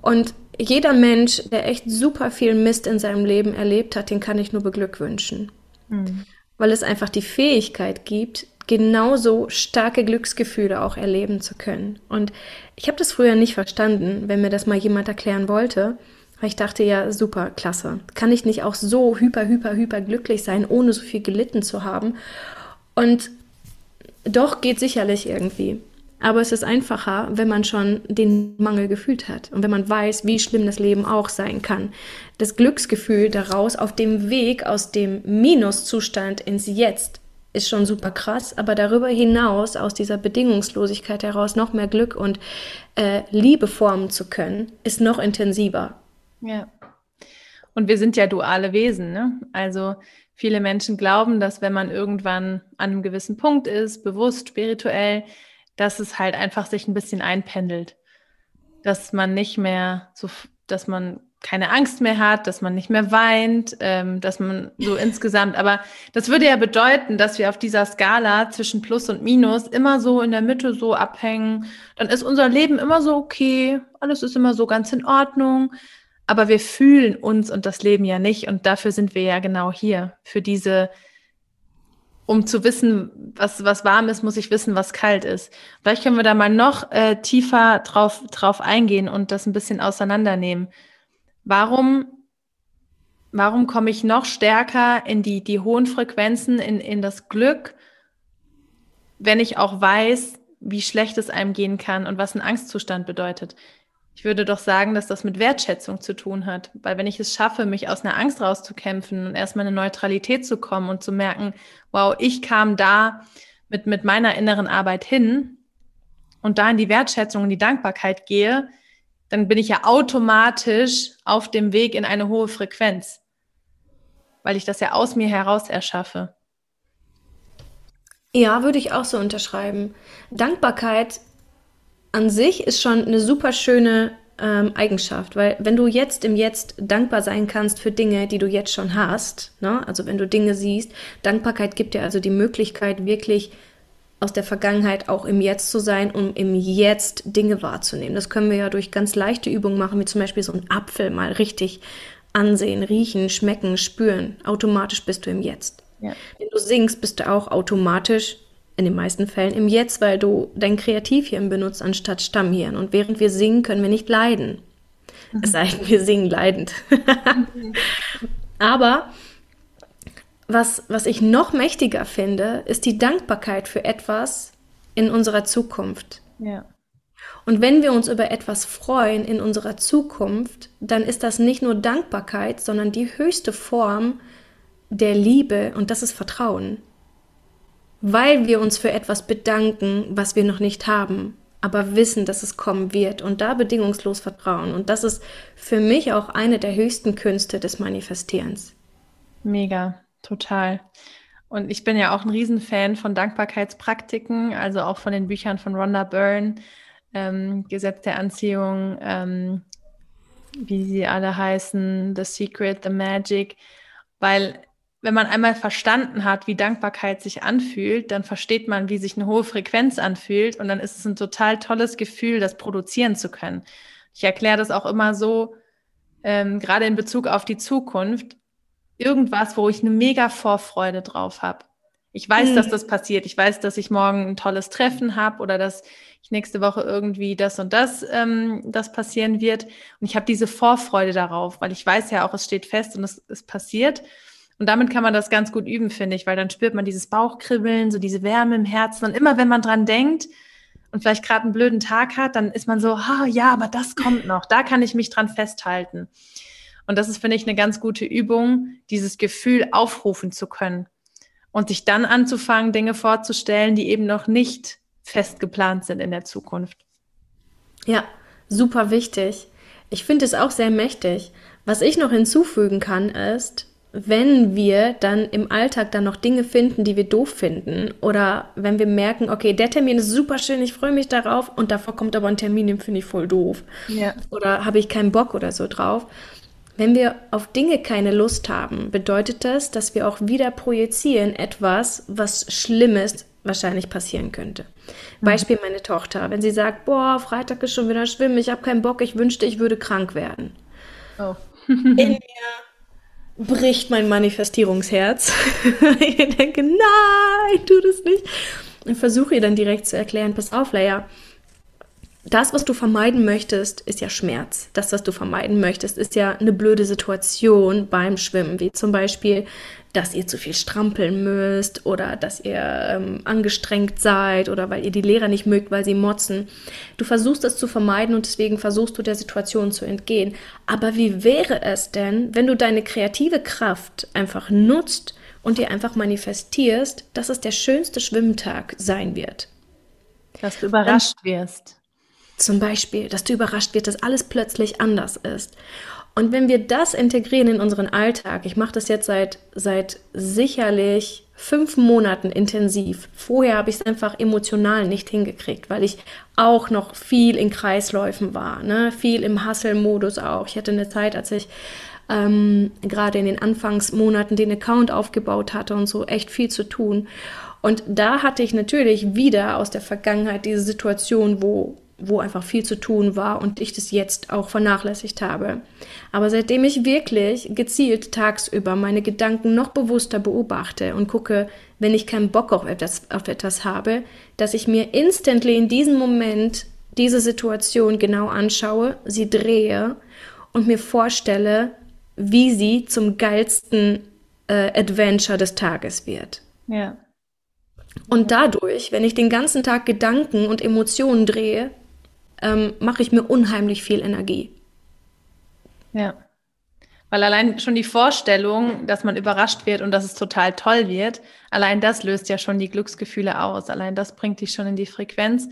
[SPEAKER 2] Und jeder Mensch, der echt super viel Mist in seinem Leben erlebt hat, den kann ich nur beglückwünschen. Mhm weil es einfach die Fähigkeit gibt, genauso starke Glücksgefühle auch erleben zu können. Und ich habe das früher nicht verstanden, wenn mir das mal jemand erklären wollte, weil ich dachte, ja, super, klasse. Kann ich nicht auch so hyper, hyper, hyper glücklich sein, ohne so viel gelitten zu haben? Und doch geht sicherlich irgendwie. Aber es ist einfacher, wenn man schon den Mangel gefühlt hat und wenn man weiß, wie schlimm das Leben auch sein kann. Das Glücksgefühl daraus auf dem Weg aus dem Minuszustand ins Jetzt ist schon super krass, aber darüber hinaus aus dieser Bedingungslosigkeit heraus noch mehr Glück und äh, Liebe formen zu können, ist noch intensiver.
[SPEAKER 1] Ja. Und wir sind ja duale Wesen, ne? Also viele Menschen glauben, dass wenn man irgendwann an einem gewissen Punkt ist, bewusst, spirituell, dass es halt einfach sich ein bisschen einpendelt. Dass man nicht mehr so, dass man keine Angst mehr hat, dass man nicht mehr weint, ähm, dass man so insgesamt, aber das würde ja bedeuten, dass wir auf dieser Skala zwischen Plus und Minus immer so in der Mitte so abhängen. Dann ist unser Leben immer so okay, alles ist immer so ganz in Ordnung, aber wir fühlen uns und das Leben ja nicht und dafür sind wir ja genau hier, für diese um zu wissen, was, was warm ist, muss ich wissen, was kalt ist. Vielleicht können wir da mal noch äh, tiefer drauf, drauf eingehen und das ein bisschen auseinandernehmen. Warum, warum komme ich noch stärker in die, die hohen Frequenzen, in, in das Glück, wenn ich auch weiß, wie schlecht es einem gehen kann und was ein Angstzustand bedeutet? Ich würde doch sagen, dass das mit Wertschätzung zu tun hat. Weil wenn ich es schaffe, mich aus einer Angst rauszukämpfen und erstmal eine Neutralität zu kommen und zu merken, wow, ich kam da mit, mit meiner inneren Arbeit hin und da in die Wertschätzung und die Dankbarkeit gehe, dann bin ich ja automatisch auf dem Weg in eine hohe Frequenz, weil ich das ja aus mir heraus erschaffe.
[SPEAKER 2] Ja, würde ich auch so unterschreiben. Dankbarkeit an sich ist schon eine super schöne ähm, Eigenschaft, weil wenn du jetzt im Jetzt dankbar sein kannst für Dinge, die du jetzt schon hast, ne? also wenn du Dinge siehst, Dankbarkeit gibt dir also die Möglichkeit, wirklich aus der Vergangenheit auch im Jetzt zu sein, um im Jetzt Dinge wahrzunehmen. Das können wir ja durch ganz leichte Übungen machen, wie zum Beispiel so einen Apfel mal richtig ansehen, riechen, schmecken, spüren. Automatisch bist du im Jetzt. Ja. Wenn du singst, bist du auch automatisch in den meisten Fällen im Jetzt, weil du dein Kreativhirn benutzt anstatt Stammhirn. Und während wir singen, können wir nicht leiden. Mhm. Es sei denn, wir singen leidend. Aber was, was ich noch mächtiger finde, ist die Dankbarkeit für etwas in unserer Zukunft. Ja. Und wenn wir uns über etwas freuen in unserer Zukunft, dann ist das nicht nur Dankbarkeit, sondern die höchste Form der Liebe und das ist Vertrauen weil wir uns für etwas bedanken, was wir noch nicht haben, aber wissen, dass es kommen wird und da bedingungslos vertrauen. Und das ist für mich auch eine der höchsten Künste des Manifestierens.
[SPEAKER 1] Mega, total. Und ich bin ja auch ein Riesenfan von Dankbarkeitspraktiken, also auch von den Büchern von Rhonda Byrne, ähm, Gesetz der Anziehung, ähm, wie sie alle heißen, The Secret, The Magic, weil wenn man einmal verstanden hat, wie Dankbarkeit sich anfühlt, dann versteht man, wie sich eine hohe Frequenz anfühlt und dann ist es ein total tolles Gefühl, das produzieren zu können. Ich erkläre das auch immer so, ähm, gerade in Bezug auf die Zukunft, irgendwas, wo ich eine mega Vorfreude drauf habe. Ich weiß, mhm. dass das passiert. Ich weiß, dass ich morgen ein tolles Treffen habe oder dass ich nächste Woche irgendwie das und das, ähm, das passieren wird. Und ich habe diese Vorfreude darauf, weil ich weiß ja auch, es steht fest und es, es passiert. Und damit kann man das ganz gut üben, finde ich, weil dann spürt man dieses Bauchkribbeln, so diese Wärme im Herzen. Und immer wenn man dran denkt und vielleicht gerade einen blöden Tag hat, dann ist man so, ah, ja, aber das kommt noch. Da kann ich mich dran festhalten. Und das ist, finde ich, eine ganz gute Übung, dieses Gefühl aufrufen zu können und sich dann anzufangen, Dinge vorzustellen, die eben noch nicht fest geplant sind in der Zukunft.
[SPEAKER 2] Ja, super wichtig. Ich finde es auch sehr mächtig. Was ich noch hinzufügen kann, ist, wenn wir dann im Alltag dann noch Dinge finden, die wir doof finden, oder wenn wir merken, okay, der Termin ist super schön, ich freue mich darauf, und davor kommt aber ein Termin, den finde ich voll doof. Ja. Oder habe ich keinen Bock oder so drauf. Wenn wir auf Dinge keine Lust haben, bedeutet das, dass wir auch wieder projizieren etwas, was Schlimmes wahrscheinlich passieren könnte. Mhm. Beispiel meine Tochter, wenn sie sagt, boah, Freitag ist schon wieder schwimmen, ich habe keinen Bock, ich wünschte, ich würde krank werden. Oh. In mir bricht mein Manifestierungsherz. ich denke, nein, tu das nicht. Und versuche ihr dann direkt zu erklären, pass auf, Leia, das, was du vermeiden möchtest, ist ja Schmerz. Das, was du vermeiden möchtest, ist ja eine blöde Situation beim Schwimmen, wie zum Beispiel, dass ihr zu viel strampeln müsst oder dass ihr ähm, angestrengt seid oder weil ihr die Lehrer nicht mögt, weil sie motzen. Du versuchst das zu vermeiden und deswegen versuchst du der Situation zu entgehen. Aber wie wäre es denn, wenn du deine kreative Kraft einfach nutzt und dir einfach manifestierst, dass es der schönste Schwimmtag sein wird?
[SPEAKER 1] Dass du überrascht und, wirst.
[SPEAKER 2] Zum Beispiel, dass du überrascht wirst, dass alles plötzlich anders ist. Und wenn wir das integrieren in unseren Alltag, ich mache das jetzt seit, seit sicherlich fünf Monaten intensiv. Vorher habe ich es einfach emotional nicht hingekriegt, weil ich auch noch viel in Kreisläufen war, ne? viel im Hustle-Modus auch. Ich hatte eine Zeit, als ich ähm, gerade in den Anfangsmonaten den Account aufgebaut hatte und so echt viel zu tun. Und da hatte ich natürlich wieder aus der Vergangenheit diese Situation, wo wo einfach viel zu tun war und ich das jetzt auch vernachlässigt habe. Aber seitdem ich wirklich gezielt tagsüber meine Gedanken noch bewusster beobachte und gucke, wenn ich keinen Bock auf etwas, auf etwas habe, dass ich mir instantly in diesem Moment diese Situation genau anschaue, sie drehe und mir vorstelle, wie sie zum geilsten äh, Adventure des Tages wird. Ja. Und dadurch, wenn ich den ganzen Tag Gedanken und Emotionen drehe, ähm, mache ich mir unheimlich viel Energie.
[SPEAKER 1] Ja. Weil allein schon die Vorstellung, dass man überrascht wird und dass es total toll wird, allein das löst ja schon die Glücksgefühle aus. Allein das bringt dich schon in die Frequenz.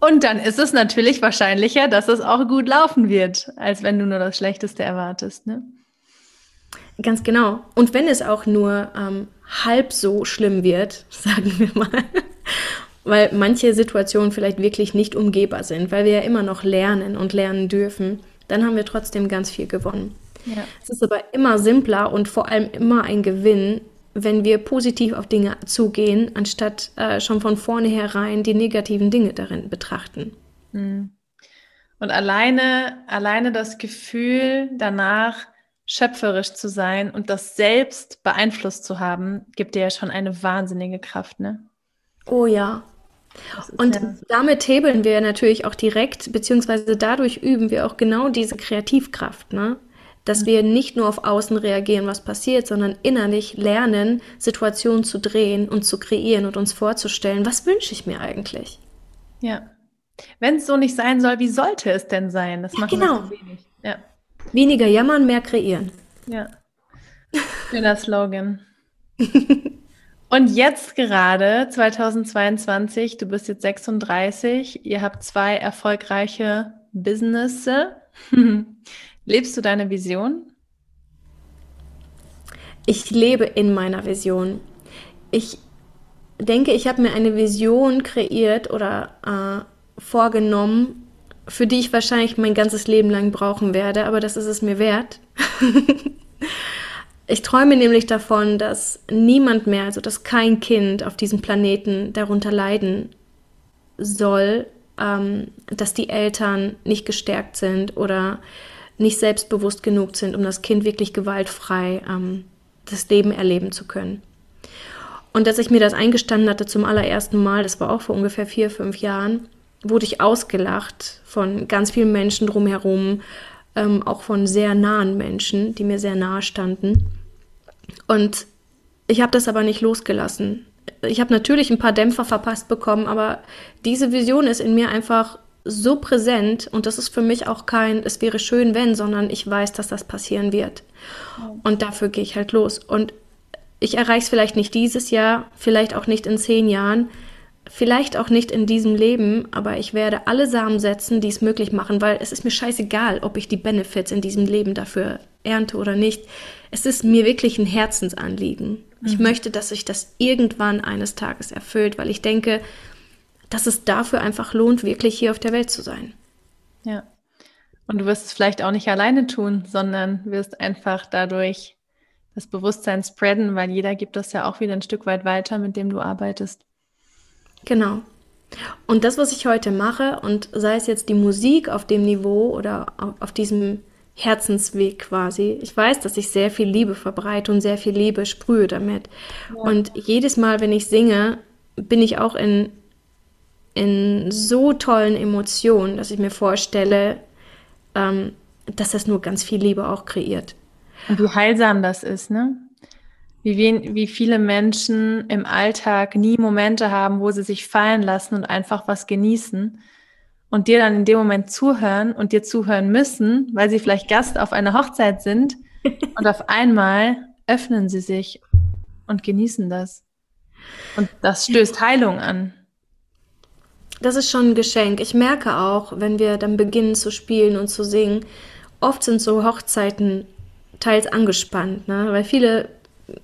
[SPEAKER 1] Und dann ist es natürlich wahrscheinlicher, dass es auch gut laufen wird, als wenn du nur das Schlechteste erwartest. Ne?
[SPEAKER 2] Ganz genau. Und wenn es auch nur ähm, halb so schlimm wird, sagen wir mal, weil manche Situationen vielleicht wirklich nicht umgehbar sind, weil wir ja immer noch lernen und lernen dürfen, dann haben wir trotzdem ganz viel gewonnen. Ja. Es ist aber immer simpler und vor allem immer ein Gewinn, wenn wir positiv auf Dinge zugehen, anstatt äh, schon von vornherein die negativen Dinge darin betrachten.
[SPEAKER 1] Hm. Und alleine, alleine das Gefühl danach, schöpferisch zu sein und das selbst beeinflusst zu haben, gibt dir ja schon eine wahnsinnige Kraft, ne?
[SPEAKER 2] Oh ja, und ja damit hebeln wir natürlich auch direkt, beziehungsweise dadurch üben wir auch genau diese Kreativkraft, ne? Dass mhm. wir nicht nur auf Außen reagieren, was passiert, sondern innerlich lernen, Situationen zu drehen und zu kreieren und uns vorzustellen, was wünsche ich mir eigentlich?
[SPEAKER 1] Ja. Wenn es so nicht sein soll, wie sollte es denn sein?
[SPEAKER 2] Das ja, machen genau. wir wenig. Ja. Weniger jammern, mehr kreieren.
[SPEAKER 1] Ja. Schöner Slogan. Und jetzt gerade 2022, du bist jetzt 36, ihr habt zwei erfolgreiche Businesses. Lebst du deine Vision?
[SPEAKER 2] Ich lebe in meiner Vision. Ich denke, ich habe mir eine Vision kreiert oder äh, vorgenommen, für die ich wahrscheinlich mein ganzes Leben lang brauchen werde, aber das ist es mir wert. Ich träume nämlich davon, dass niemand mehr, also dass kein Kind auf diesem Planeten darunter leiden soll, ähm, dass die Eltern nicht gestärkt sind oder nicht selbstbewusst genug sind, um das Kind wirklich gewaltfrei ähm, das Leben erleben zu können. Und dass ich mir das eingestanden hatte zum allerersten Mal, das war auch vor ungefähr vier, fünf Jahren, wurde ich ausgelacht von ganz vielen Menschen drumherum, ähm, auch von sehr nahen Menschen, die mir sehr nahe standen. Und ich habe das aber nicht losgelassen. Ich habe natürlich ein paar Dämpfer verpasst bekommen, aber diese Vision ist in mir einfach so präsent und das ist für mich auch kein, es wäre schön, wenn, sondern ich weiß, dass das passieren wird. Und dafür gehe ich halt los. Und ich erreiche es vielleicht nicht dieses Jahr, vielleicht auch nicht in zehn Jahren, vielleicht auch nicht in diesem Leben, aber ich werde alle Samen setzen, die es möglich machen, weil es ist mir scheißegal, ob ich die Benefits in diesem Leben dafür ernte oder nicht. Es ist mir wirklich ein Herzensanliegen. Mhm. Ich möchte, dass sich das irgendwann eines Tages erfüllt, weil ich denke, dass es dafür einfach lohnt, wirklich hier auf der Welt zu sein.
[SPEAKER 1] Ja. Und du wirst es vielleicht auch nicht alleine tun, sondern wirst einfach dadurch das Bewusstsein spreaden, weil jeder gibt das ja auch wieder ein Stück weit weiter, mit dem du arbeitest.
[SPEAKER 2] Genau. Und das, was ich heute mache, und sei es jetzt die Musik auf dem Niveau oder auf, diesem Herzensweg quasi, ich weiß, dass ich sehr viel Liebe verbreite und sehr viel Liebe sprühe damit. Ja. Und jedes Mal, wenn ich singe, bin ich auch in, in so tollen Emotionen, dass ich mir vorstelle, ähm, dass das nur ganz viel Liebe auch kreiert.
[SPEAKER 1] Und wie heilsam das ist, ne? Wie, wen, wie viele Menschen im Alltag nie Momente haben, wo sie sich fallen lassen und einfach was genießen und dir dann in dem Moment zuhören und dir zuhören müssen, weil sie vielleicht Gast auf einer Hochzeit sind und auf einmal öffnen sie sich und genießen das. Und das stößt Heilung an.
[SPEAKER 2] Das ist schon ein Geschenk. Ich merke auch, wenn wir dann beginnen zu spielen und zu singen, oft sind so Hochzeiten teils angespannt, ne? weil viele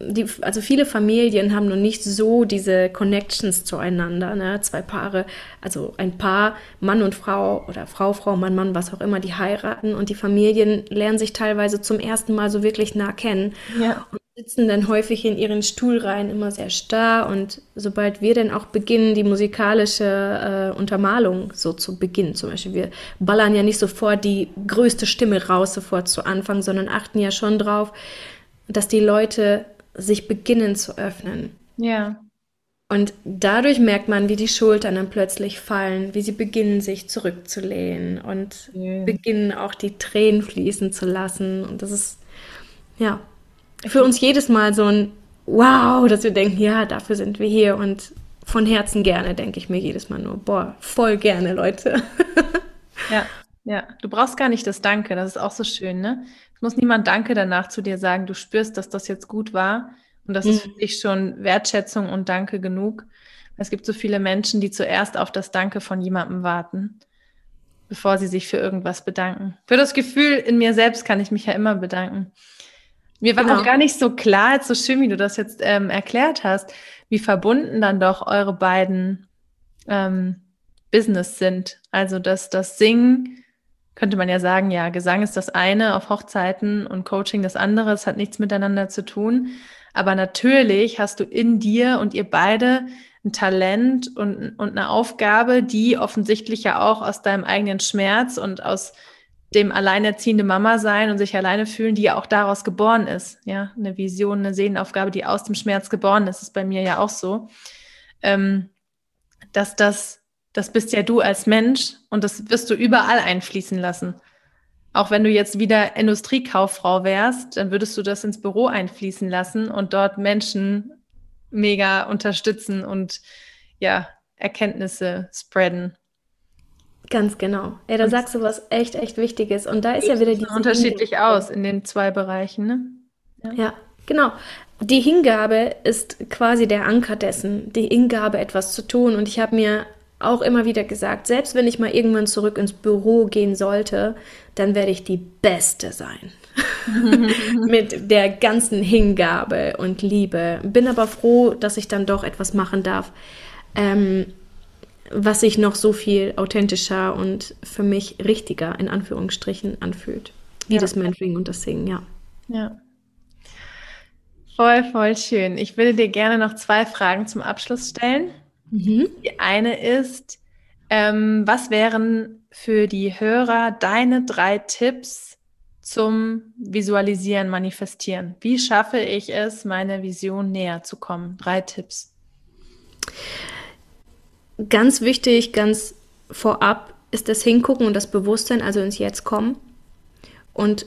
[SPEAKER 2] die, also viele Familien haben noch nicht so diese Connections zueinander. Ne? Zwei Paare, also ein Paar, Mann und Frau oder Frau, Frau, Mann, Mann, was auch immer, die heiraten und die Familien lernen sich teilweise zum ersten Mal so wirklich nah kennen. Ja. Und sitzen dann häufig in ihren Stuhlreihen immer sehr starr und sobald wir dann auch beginnen, die musikalische äh, Untermalung so zu beginnen, zum Beispiel, wir ballern ja nicht sofort die größte Stimme raus sofort zu Anfang, sondern achten ja schon drauf, dass die Leute sich beginnen zu öffnen.
[SPEAKER 1] Ja.
[SPEAKER 2] Und dadurch merkt man, wie die Schultern dann plötzlich fallen, wie sie beginnen, sich zurückzulehnen und ja. beginnen auch die Tränen fließen zu lassen. Und das ist, ja, für uns jedes Mal so ein Wow, dass wir denken, ja, dafür sind wir hier. Und von Herzen gerne denke ich mir jedes Mal nur, boah, voll gerne, Leute.
[SPEAKER 1] ja, ja, du brauchst gar nicht das Danke, das ist auch so schön, ne? Es muss niemand Danke danach zu dir sagen. Du spürst, dass das jetzt gut war. Und das mhm. ist für dich schon Wertschätzung und Danke genug. Es gibt so viele Menschen, die zuerst auf das Danke von jemandem warten, bevor sie sich für irgendwas bedanken. Für das Gefühl in mir selbst kann ich mich ja immer bedanken. Mir war genau. auch gar nicht so klar, jetzt so schön, wie du das jetzt ähm, erklärt hast, wie verbunden dann doch eure beiden ähm, Business sind. Also, dass das Singen könnte man ja sagen, ja, Gesang ist das eine auf Hochzeiten und Coaching das andere. Es hat nichts miteinander zu tun. Aber natürlich hast du in dir und ihr beide ein Talent und, und eine Aufgabe, die offensichtlich ja auch aus deinem eigenen Schmerz und aus dem alleinerziehende Mama sein und sich alleine fühlen, die ja auch daraus geboren ist. Ja, eine Vision, eine Seelenaufgabe, die aus dem Schmerz geboren ist, ist bei mir ja auch so. Ähm, dass das das bist ja du als Mensch und das wirst du überall einfließen lassen. Auch wenn du jetzt wieder Industriekauffrau wärst, dann würdest du das ins Büro einfließen lassen und dort Menschen mega unterstützen und ja, Erkenntnisse spreaden.
[SPEAKER 2] Ganz genau. Ja, da und sagst du was echt, echt Wichtiges. Und da ist ja wieder die.
[SPEAKER 1] Unterschiedlich Hingabe. aus in den zwei Bereichen, ne?
[SPEAKER 2] Ja. ja, genau. Die Hingabe ist quasi der Anker dessen, die Hingabe, etwas zu tun. Und ich habe mir auch immer wieder gesagt, selbst wenn ich mal irgendwann zurück ins Büro gehen sollte, dann werde ich die Beste sein. Mit der ganzen Hingabe und Liebe. Bin aber froh, dass ich dann doch etwas machen darf, ähm, was sich noch so viel authentischer und für mich richtiger in Anführungsstrichen anfühlt. Wie ja. das Mentoring und das Singen, ja.
[SPEAKER 1] Ja. Voll, voll schön. Ich würde dir gerne noch zwei Fragen zum Abschluss stellen. Mhm. Die eine ist, ähm, was wären für die Hörer deine drei Tipps zum Visualisieren, Manifestieren. Wie schaffe ich es, meiner Vision näher zu kommen? Drei Tipps.
[SPEAKER 2] Ganz wichtig, ganz vorab ist das Hingucken und das Bewusstsein, also ins Jetzt kommen. Und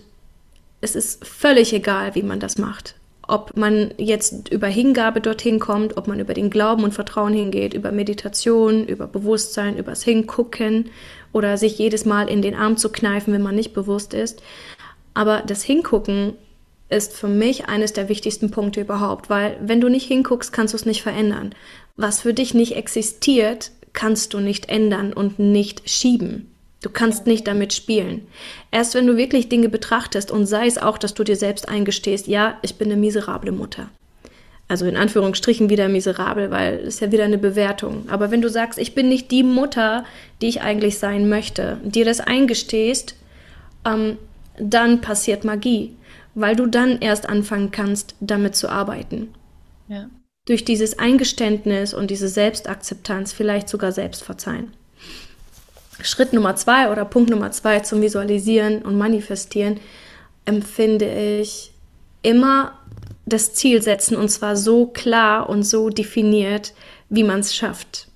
[SPEAKER 2] es ist völlig egal, wie man das macht. Ob man jetzt über Hingabe dorthin kommt, ob man über den Glauben und Vertrauen hingeht, über Meditation, über Bewusstsein, übers Hingucken oder sich jedes Mal in den Arm zu kneifen, wenn man nicht bewusst ist. Aber das Hingucken ist für mich eines der wichtigsten Punkte überhaupt, weil wenn du nicht hinguckst, kannst du es nicht verändern. Was für dich nicht existiert, kannst du nicht ändern und nicht schieben. Du kannst nicht damit spielen. Erst wenn du wirklich Dinge betrachtest und sei es auch, dass du dir selbst eingestehst, ja, ich bin eine miserable Mutter. Also in Anführungsstrichen wieder miserabel, weil es ist ja wieder eine Bewertung. Aber wenn du sagst, ich bin nicht die Mutter, die ich eigentlich sein möchte, dir das eingestehst, ähm, dann passiert Magie, weil du dann erst anfangen kannst, damit zu arbeiten. Ja. Durch dieses Eingeständnis und diese Selbstakzeptanz vielleicht sogar selbst verzeihen. Schritt Nummer zwei oder Punkt Nummer zwei zum Visualisieren und Manifestieren empfinde ich immer das Ziel setzen und zwar so klar und so definiert, wie man es schafft.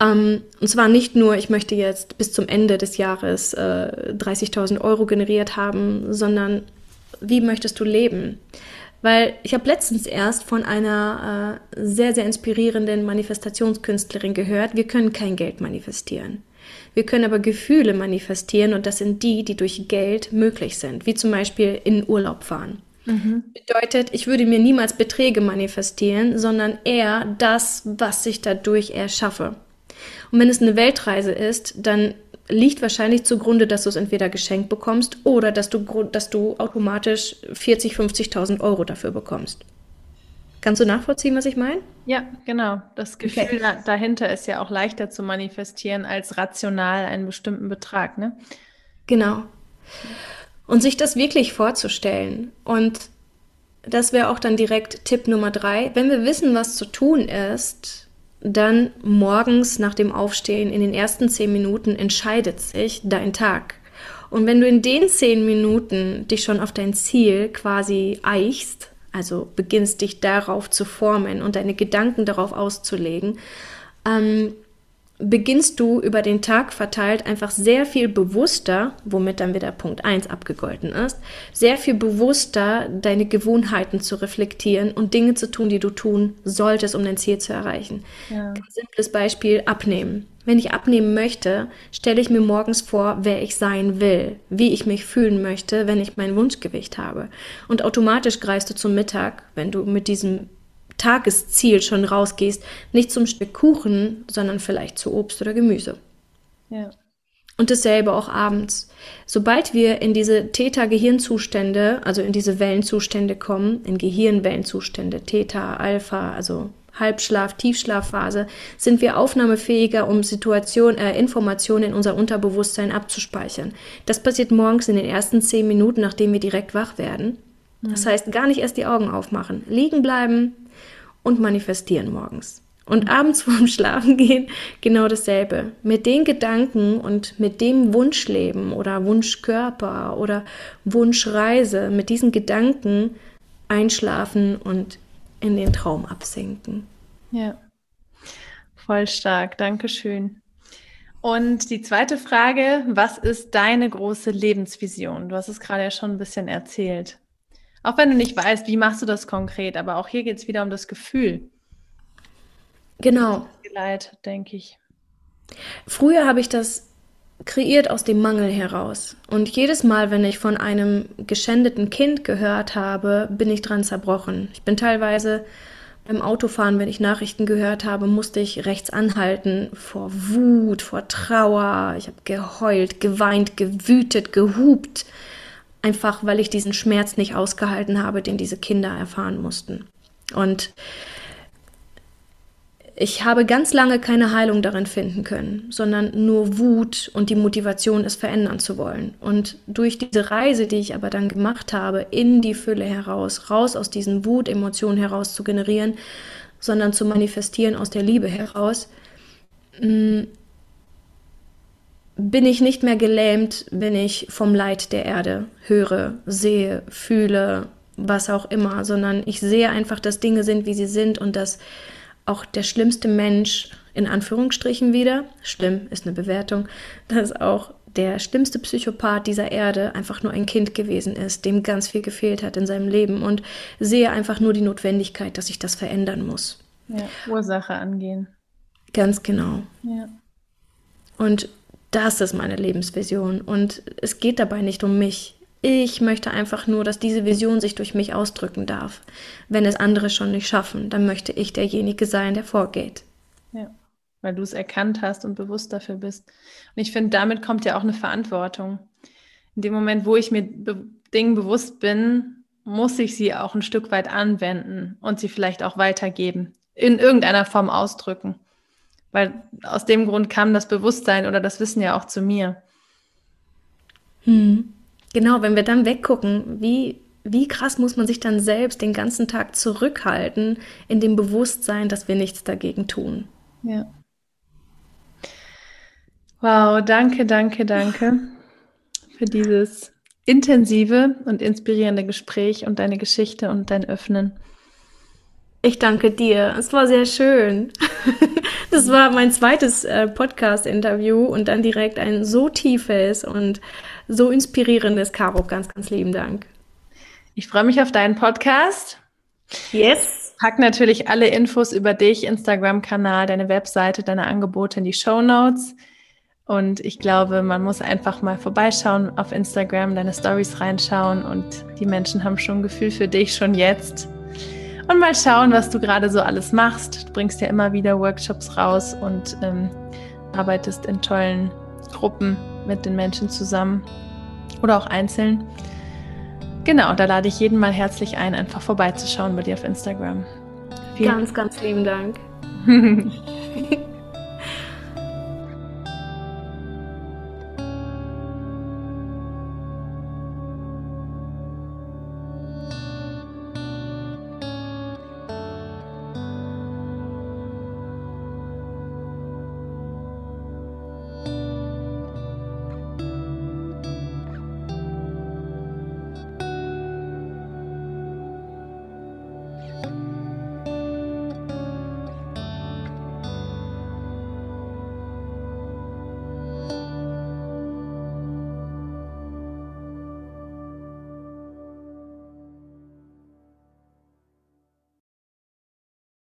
[SPEAKER 2] Ähm, und zwar nicht nur, ich möchte jetzt bis zum Ende des Jahres äh, 30.000 Euro generiert haben, sondern wie möchtest du leben? Weil ich habe letztens erst von einer äh, sehr, sehr inspirierenden Manifestationskünstlerin gehört, wir können kein Geld manifestieren. Wir können aber Gefühle manifestieren und das sind die, die durch Geld möglich sind, wie zum Beispiel in Urlaub fahren. Mhm. Bedeutet, ich würde mir niemals Beträge manifestieren, sondern eher das, was ich dadurch erschaffe. Und wenn es eine Weltreise ist, dann liegt wahrscheinlich zugrunde, dass du es entweder geschenkt bekommst oder dass du, dass du automatisch 40, 50.000 Euro dafür bekommst. Kannst du nachvollziehen, was ich meine?
[SPEAKER 1] Ja, genau. Das Gefühl okay. dahinter ist ja auch leichter zu manifestieren als rational einen bestimmten Betrag, ne?
[SPEAKER 2] Genau. Und sich das wirklich vorzustellen. Und das wäre auch dann direkt Tipp Nummer drei. Wenn wir wissen, was zu tun ist, dann morgens nach dem Aufstehen in den ersten zehn Minuten entscheidet sich dein Tag. Und wenn du in den zehn Minuten dich schon auf dein Ziel quasi eichst, also beginnst dich darauf zu formen und deine Gedanken darauf auszulegen, ähm, beginnst du über den Tag verteilt einfach sehr viel bewusster, womit dann wieder Punkt 1 abgegolten ist, sehr viel bewusster deine Gewohnheiten zu reflektieren und Dinge zu tun, die du tun solltest, um dein Ziel zu erreichen. Ja. Ein simples Beispiel, abnehmen. Wenn ich abnehmen möchte, stelle ich mir morgens vor, wer ich sein will, wie ich mich fühlen möchte, wenn ich mein Wunschgewicht habe. Und automatisch greifst du zum Mittag, wenn du mit diesem Tagesziel schon rausgehst, nicht zum Stück Kuchen, sondern vielleicht zu Obst oder Gemüse. Ja. Und dasselbe auch abends. Sobald wir in diese Theta-Gehirnzustände, also in diese Wellenzustände kommen, in Gehirnwellenzustände, Theta, Alpha, also Halbschlaf, Tiefschlafphase, sind wir aufnahmefähiger, um Situation, äh, Informationen in unser Unterbewusstsein abzuspeichern. Das passiert morgens in den ersten zehn Minuten, nachdem wir direkt wach werden. Das mhm. heißt, gar nicht erst die Augen aufmachen, liegen bleiben und manifestieren morgens. Und abends vorm Schlafengehen genau dasselbe. Mit den Gedanken und mit dem Wunschleben oder Wunschkörper oder Wunschreise, mit diesen Gedanken einschlafen und in den Traum absinken.
[SPEAKER 1] Ja, voll stark. Dankeschön. Und die zweite Frage, was ist deine große Lebensvision? Du hast es gerade ja schon ein bisschen erzählt. Auch wenn du nicht weißt, wie machst du das konkret, aber auch hier geht es wieder um das Gefühl.
[SPEAKER 2] Genau.
[SPEAKER 1] Leid, denke ich.
[SPEAKER 2] Früher habe ich das kreiert aus dem Mangel heraus. Und jedes Mal, wenn ich von einem geschändeten Kind gehört habe, bin ich dran zerbrochen. Ich bin teilweise beim Autofahren, wenn ich Nachrichten gehört habe, musste ich rechts anhalten vor Wut, vor Trauer. Ich habe geheult, geweint, gewütet, gehupt, einfach weil ich diesen Schmerz nicht ausgehalten habe, den diese Kinder erfahren mussten. Und ich habe ganz lange keine Heilung darin finden können, sondern nur Wut und die Motivation, es verändern zu wollen. Und durch diese Reise, die ich aber dann gemacht habe, in die Fülle heraus, raus aus diesen Wutemotionen heraus zu generieren, sondern zu manifestieren aus der Liebe heraus, mm, bin ich nicht mehr gelähmt, wenn ich vom Leid der Erde höre, sehe, fühle, was auch immer, sondern ich sehe einfach, dass Dinge sind, wie sie sind und dass auch der schlimmste Mensch, in Anführungsstrichen wieder, schlimm ist eine Bewertung, dass auch der schlimmste Psychopath dieser Erde einfach nur ein Kind gewesen ist, dem ganz viel gefehlt hat in seinem Leben und sehe einfach nur die Notwendigkeit, dass sich das verändern muss.
[SPEAKER 1] Ja, Ursache angehen.
[SPEAKER 2] Ganz genau.
[SPEAKER 1] Ja.
[SPEAKER 2] Und das ist meine Lebensvision. Und es geht dabei nicht um mich. Ich möchte einfach nur, dass diese Vision sich durch mich ausdrücken darf. Wenn es andere schon nicht schaffen, dann möchte ich derjenige sein, der vorgeht.
[SPEAKER 1] Ja, weil du es erkannt hast und bewusst dafür bist. Und ich finde, damit kommt ja auch eine Verantwortung. In dem Moment, wo ich mir be Dingen bewusst bin, muss ich sie auch ein Stück weit anwenden und sie vielleicht auch weitergeben, in irgendeiner Form ausdrücken. Weil aus dem Grund kam das Bewusstsein oder das Wissen ja auch zu mir.
[SPEAKER 2] Hm. Genau, wenn wir dann weggucken, wie, wie krass muss man sich dann selbst den ganzen Tag zurückhalten in dem Bewusstsein, dass wir nichts dagegen tun.
[SPEAKER 1] Ja. Wow, danke, danke, danke für dieses intensive und inspirierende Gespräch und deine Geschichte und dein Öffnen.
[SPEAKER 2] Ich danke dir. Es war sehr schön. Das war mein zweites äh, Podcast-Interview und dann direkt ein so tiefes und so inspirierendes Caro. Ganz, ganz lieben Dank.
[SPEAKER 1] Ich freue mich auf deinen Podcast.
[SPEAKER 2] Yes.
[SPEAKER 1] Pack natürlich alle Infos über dich, Instagram-Kanal, deine Webseite, deine Angebote in die Show Notes. Und ich glaube, man muss einfach mal vorbeischauen auf Instagram, deine Stories reinschauen und die Menschen haben schon ein Gefühl für dich schon jetzt und mal schauen, was du gerade so alles machst. Du bringst ja immer wieder Workshops raus und ähm, arbeitest in tollen Gruppen mit den Menschen zusammen oder auch einzeln. Genau, da lade ich jeden mal herzlich ein, einfach vorbeizuschauen bei dir auf Instagram.
[SPEAKER 2] Vielen ganz, ganz lieben Dank.